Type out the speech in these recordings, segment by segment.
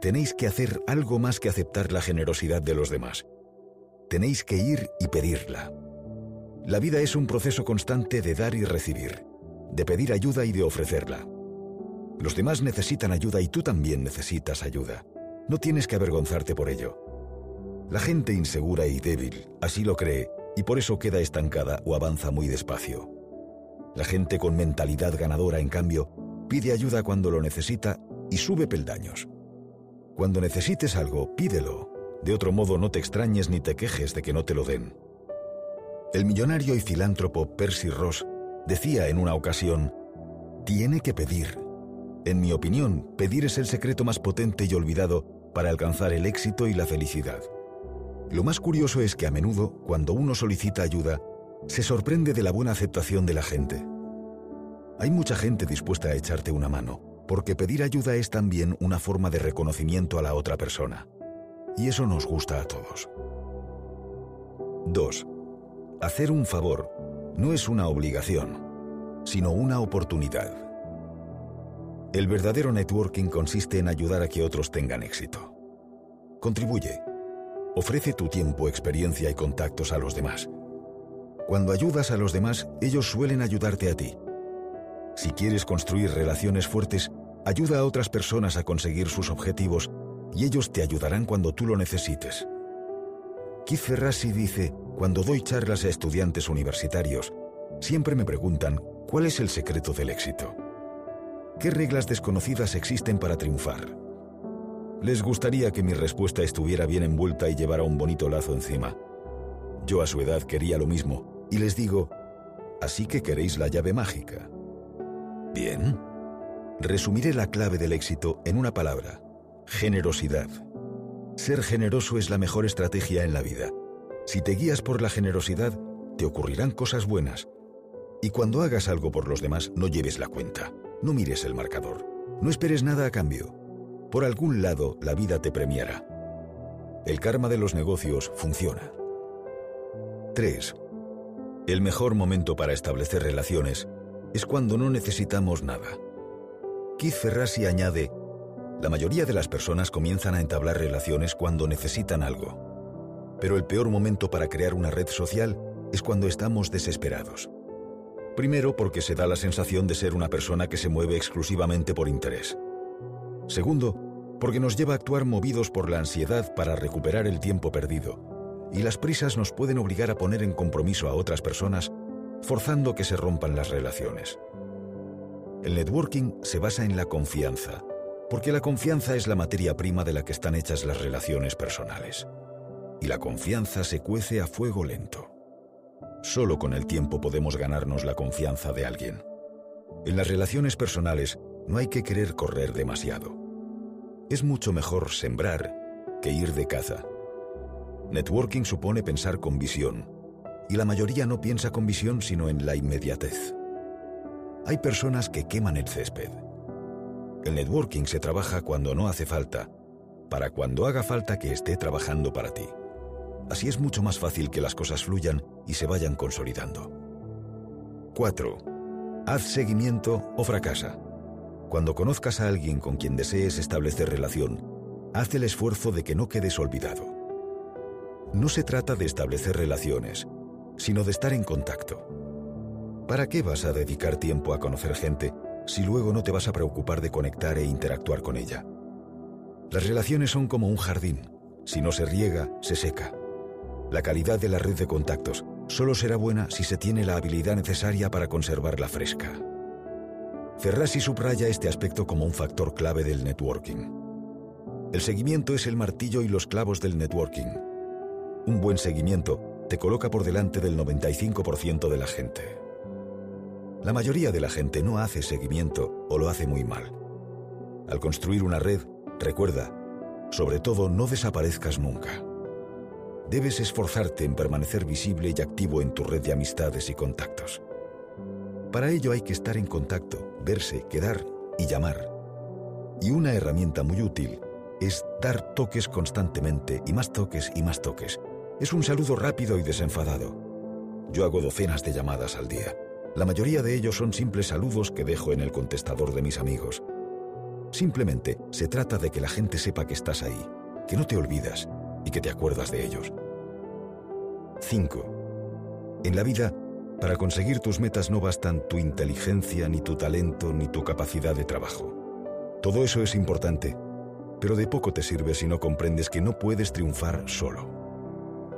tenéis que hacer algo más que aceptar la generosidad de los demás. Tenéis que ir y pedirla. La vida es un proceso constante de dar y recibir, de pedir ayuda y de ofrecerla. Los demás necesitan ayuda y tú también necesitas ayuda. No tienes que avergonzarte por ello. La gente insegura y débil así lo cree y por eso queda estancada o avanza muy despacio. La gente con mentalidad ganadora, en cambio, pide ayuda cuando lo necesita y sube peldaños. Cuando necesites algo, pídelo. De otro modo, no te extrañes ni te quejes de que no te lo den. El millonario y filántropo Percy Ross decía en una ocasión, tiene que pedir. En mi opinión, pedir es el secreto más potente y olvidado para alcanzar el éxito y la felicidad. Lo más curioso es que a menudo, cuando uno solicita ayuda, se sorprende de la buena aceptación de la gente. Hay mucha gente dispuesta a echarte una mano, porque pedir ayuda es también una forma de reconocimiento a la otra persona. Y eso nos gusta a todos. 2. Hacer un favor no es una obligación, sino una oportunidad. El verdadero networking consiste en ayudar a que otros tengan éxito. Contribuye. Ofrece tu tiempo, experiencia y contactos a los demás. Cuando ayudas a los demás, ellos suelen ayudarte a ti. Si quieres construir relaciones fuertes, ayuda a otras personas a conseguir sus objetivos y ellos te ayudarán cuando tú lo necesites. Keith Ferrasi dice, cuando doy charlas a estudiantes universitarios, siempre me preguntan, ¿cuál es el secreto del éxito? ¿Qué reglas desconocidas existen para triunfar? Les gustaría que mi respuesta estuviera bien envuelta y llevara un bonito lazo encima. Yo a su edad quería lo mismo, y les digo, ¿así que queréis la llave mágica? Bien. Resumiré la clave del éxito en una palabra, generosidad. Ser generoso es la mejor estrategia en la vida. Si te guías por la generosidad, te ocurrirán cosas buenas. Y cuando hagas algo por los demás, no lleves la cuenta. No mires el marcador. No esperes nada a cambio. Por algún lado, la vida te premiará. El karma de los negocios funciona. 3. El mejor momento para establecer relaciones es cuando no necesitamos nada. Keith Ferrasi añade, la mayoría de las personas comienzan a entablar relaciones cuando necesitan algo. Pero el peor momento para crear una red social es cuando estamos desesperados. Primero porque se da la sensación de ser una persona que se mueve exclusivamente por interés. Segundo, porque nos lleva a actuar movidos por la ansiedad para recuperar el tiempo perdido. Y las prisas nos pueden obligar a poner en compromiso a otras personas, forzando que se rompan las relaciones. El networking se basa en la confianza, porque la confianza es la materia prima de la que están hechas las relaciones personales. Y la confianza se cuece a fuego lento. Solo con el tiempo podemos ganarnos la confianza de alguien. En las relaciones personales no hay que querer correr demasiado. Es mucho mejor sembrar que ir de caza. Networking supone pensar con visión, y la mayoría no piensa con visión sino en la inmediatez. Hay personas que queman el césped el networking se trabaja cuando no hace falta, para cuando haga falta que esté trabajando para ti. Así es mucho más fácil que las cosas fluyan y se vayan consolidando. 4. Haz seguimiento o fracasa. Cuando conozcas a alguien con quien desees establecer relación, haz el esfuerzo de que no quedes olvidado. No se trata de establecer relaciones, sino de estar en contacto. ¿Para qué vas a dedicar tiempo a conocer gente si luego no te vas a preocupar de conectar e interactuar con ella. Las relaciones son como un jardín. Si no se riega, se seca. La calidad de la red de contactos solo será buena si se tiene la habilidad necesaria para conservarla fresca. Ferrasi subraya este aspecto como un factor clave del networking. El seguimiento es el martillo y los clavos del networking. Un buen seguimiento te coloca por delante del 95% de la gente. La mayoría de la gente no hace seguimiento o lo hace muy mal. Al construir una red, recuerda, sobre todo no desaparezcas nunca. Debes esforzarte en permanecer visible y activo en tu red de amistades y contactos. Para ello hay que estar en contacto, verse, quedar y llamar. Y una herramienta muy útil es dar toques constantemente y más toques y más toques. Es un saludo rápido y desenfadado. Yo hago docenas de llamadas al día. La mayoría de ellos son simples saludos que dejo en el contestador de mis amigos. Simplemente se trata de que la gente sepa que estás ahí, que no te olvidas y que te acuerdas de ellos. 5. En la vida, para conseguir tus metas no bastan tu inteligencia, ni tu talento, ni tu capacidad de trabajo. Todo eso es importante, pero de poco te sirve si no comprendes que no puedes triunfar solo.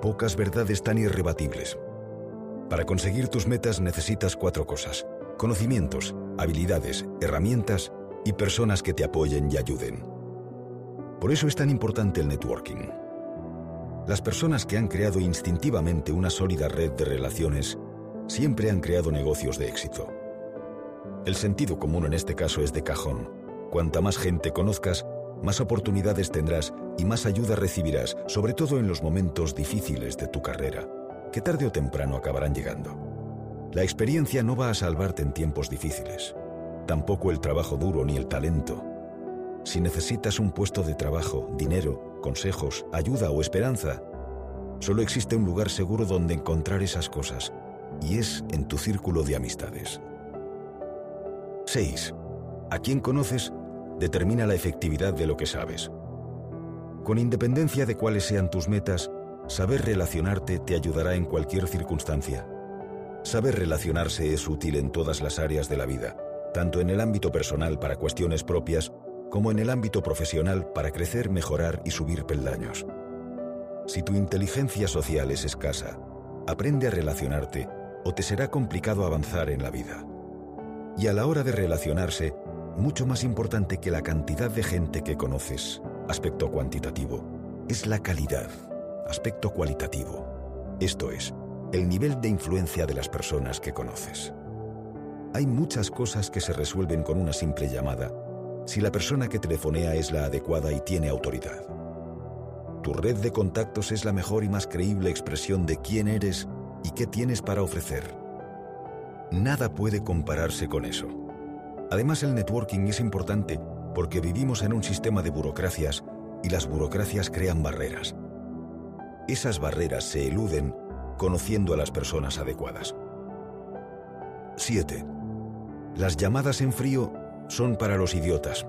Pocas verdades tan irrebatibles. Para conseguir tus metas necesitas cuatro cosas. Conocimientos, habilidades, herramientas y personas que te apoyen y ayuden. Por eso es tan importante el networking. Las personas que han creado instintivamente una sólida red de relaciones siempre han creado negocios de éxito. El sentido común en este caso es de cajón. Cuanta más gente conozcas, más oportunidades tendrás y más ayuda recibirás, sobre todo en los momentos difíciles de tu carrera, que tarde o temprano acabarán llegando. La experiencia no va a salvarte en tiempos difíciles, tampoco el trabajo duro ni el talento. Si necesitas un puesto de trabajo, dinero, consejos, ayuda o esperanza, solo existe un lugar seguro donde encontrar esas cosas, y es en tu círculo de amistades. 6. A quien conoces determina la efectividad de lo que sabes. Con independencia de cuáles sean tus metas, saber relacionarte te ayudará en cualquier circunstancia. Saber relacionarse es útil en todas las áreas de la vida, tanto en el ámbito personal para cuestiones propias como en el ámbito profesional para crecer, mejorar y subir peldaños. Si tu inteligencia social es escasa, aprende a relacionarte o te será complicado avanzar en la vida. Y a la hora de relacionarse, mucho más importante que la cantidad de gente que conoces, aspecto cuantitativo, es la calidad, aspecto cualitativo. Esto es, el nivel de influencia de las personas que conoces. Hay muchas cosas que se resuelven con una simple llamada si la persona que telefonea es la adecuada y tiene autoridad. Tu red de contactos es la mejor y más creíble expresión de quién eres y qué tienes para ofrecer. Nada puede compararse con eso. Además, el networking es importante porque vivimos en un sistema de burocracias y las burocracias crean barreras. Esas barreras se eluden conociendo a las personas adecuadas. 7. Las llamadas en frío son para los idiotas.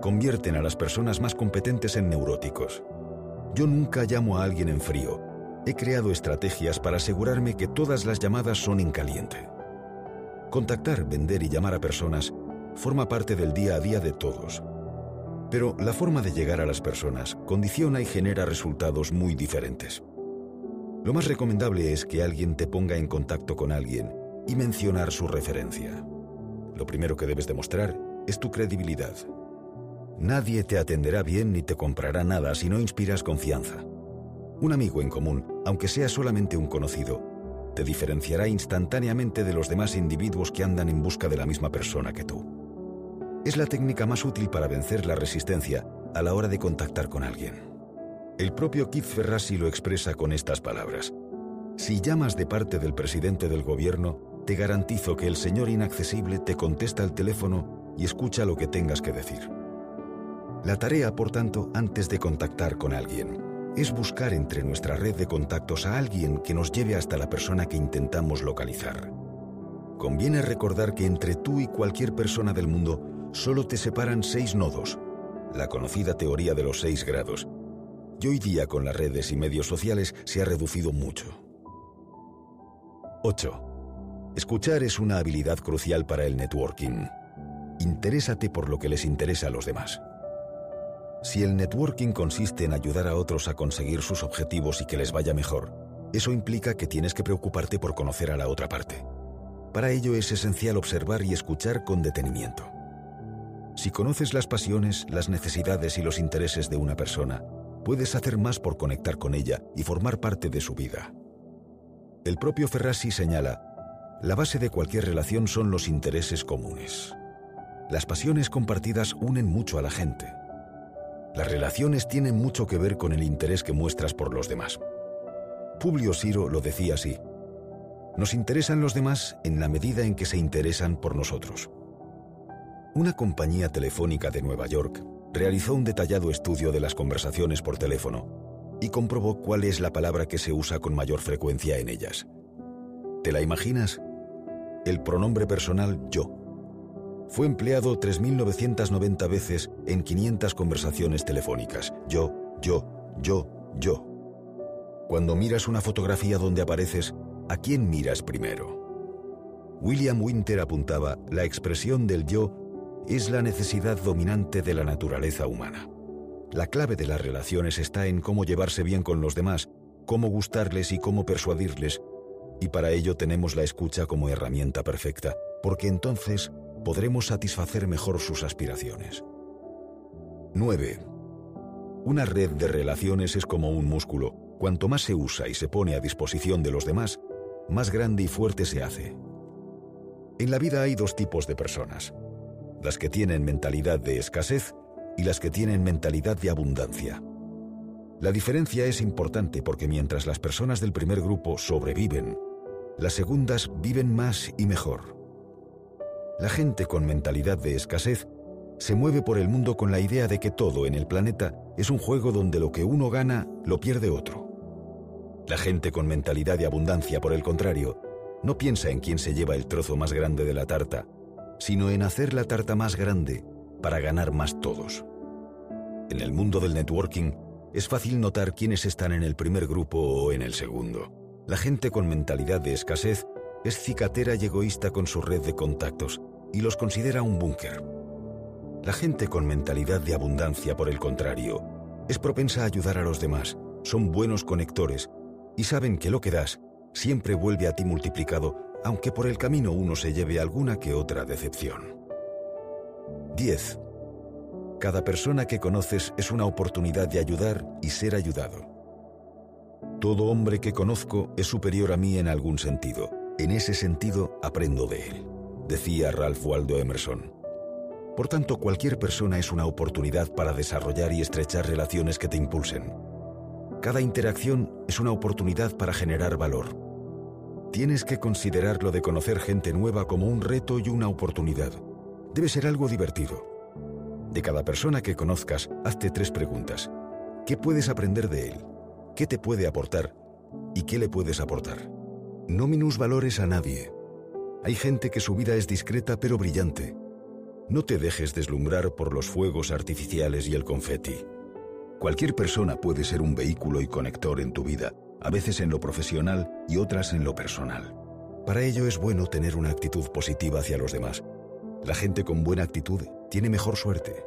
Convierten a las personas más competentes en neuróticos. Yo nunca llamo a alguien en frío. He creado estrategias para asegurarme que todas las llamadas son en caliente. Contactar, vender y llamar a personas forma parte del día a día de todos. Pero la forma de llegar a las personas condiciona y genera resultados muy diferentes. Lo más recomendable es que alguien te ponga en contacto con alguien y mencionar su referencia. Lo primero que debes demostrar es tu credibilidad. Nadie te atenderá bien ni te comprará nada si no inspiras confianza. Un amigo en común, aunque sea solamente un conocido, te diferenciará instantáneamente de los demás individuos que andan en busca de la misma persona que tú. Es la técnica más útil para vencer la resistencia a la hora de contactar con alguien. El propio Keith Ferrazzi lo expresa con estas palabras. Si llamas de parte del presidente del gobierno, te garantizo que el señor inaccesible te contesta al teléfono y escucha lo que tengas que decir. La tarea, por tanto, antes de contactar con alguien, es buscar entre nuestra red de contactos a alguien que nos lleve hasta la persona que intentamos localizar. Conviene recordar que entre tú y cualquier persona del mundo solo te separan seis nodos, la conocida teoría de los seis grados, y hoy día con las redes y medios sociales se ha reducido mucho. 8. Escuchar es una habilidad crucial para el networking. Interésate por lo que les interesa a los demás. Si el networking consiste en ayudar a otros a conseguir sus objetivos y que les vaya mejor, eso implica que tienes que preocuparte por conocer a la otra parte. Para ello es esencial observar y escuchar con detenimiento. Si conoces las pasiones, las necesidades y los intereses de una persona, puedes hacer más por conectar con ella y formar parte de su vida. El propio Ferrasi señala, la base de cualquier relación son los intereses comunes. Las pasiones compartidas unen mucho a la gente. Las relaciones tienen mucho que ver con el interés que muestras por los demás. Publio Siro lo decía así. Nos interesan los demás en la medida en que se interesan por nosotros. Una compañía telefónica de Nueva York realizó un detallado estudio de las conversaciones por teléfono y comprobó cuál es la palabra que se usa con mayor frecuencia en ellas. ¿Te la imaginas? El pronombre personal yo. fue empleado 3.990 veces en 500 conversaciones telefónicas. Yo, yo, yo, yo. Cuando miras una fotografía donde apareces, ¿a quién miras primero? William Winter apuntaba, la expresión del yo es la necesidad dominante de la naturaleza humana. La clave de las relaciones está en cómo llevarse bien con los demás, cómo gustarles y cómo persuadirles, y para ello tenemos la escucha como herramienta perfecta, porque entonces podremos satisfacer mejor sus aspiraciones. 9. Una red de relaciones es como un músculo. Cuanto más se usa y se pone a disposición de los demás, más grande y fuerte se hace. En la vida hay dos tipos de personas. Las que tienen mentalidad de escasez y las que tienen mentalidad de abundancia. La diferencia es importante porque mientras las personas del primer grupo sobreviven, las segundas viven más y mejor. La gente con mentalidad de escasez se mueve por el mundo con la idea de que todo en el planeta es un juego donde lo que uno gana lo pierde otro. La gente con mentalidad de abundancia, por el contrario, no piensa en quién se lleva el trozo más grande de la tarta, sino en hacer la tarta más grande para ganar más todos. En el mundo del networking es fácil notar quiénes están en el primer grupo o en el segundo. La gente con mentalidad de escasez es cicatera y egoísta con su red de contactos y los considera un búnker. La gente con mentalidad de abundancia, por el contrario, es propensa a ayudar a los demás, son buenos conectores y saben que lo que das siempre vuelve a ti multiplicado, aunque por el camino uno se lleve alguna que otra decepción. 10. Cada persona que conoces es una oportunidad de ayudar y ser ayudado. Todo hombre que conozco es superior a mí en algún sentido. En ese sentido, aprendo de él, decía Ralph Waldo Emerson. Por tanto, cualquier persona es una oportunidad para desarrollar y estrechar relaciones que te impulsen. Cada interacción es una oportunidad para generar valor. Tienes que considerar lo de conocer gente nueva como un reto y una oportunidad. Debe ser algo divertido. De cada persona que conozcas, hazte tres preguntas. ¿Qué puedes aprender de él? ¿Qué te puede aportar? ¿Y qué le puedes aportar? No minusvalores a nadie. Hay gente que su vida es discreta pero brillante. No te dejes deslumbrar por los fuegos artificiales y el confeti. Cualquier persona puede ser un vehículo y conector en tu vida, a veces en lo profesional y otras en lo personal. Para ello es bueno tener una actitud positiva hacia los demás. La gente con buena actitud tiene mejor suerte.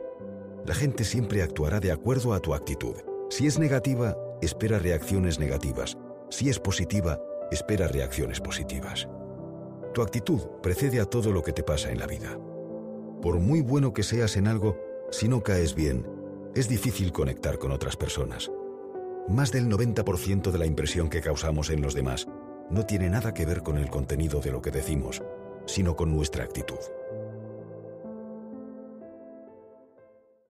La gente siempre actuará de acuerdo a tu actitud. Si es negativa, espera reacciones negativas. Si es positiva, espera reacciones positivas. Tu actitud precede a todo lo que te pasa en la vida. Por muy bueno que seas en algo, si no caes bien, es difícil conectar con otras personas. Más del 90% de la impresión que causamos en los demás no tiene nada que ver con el contenido de lo que decimos, sino con nuestra actitud.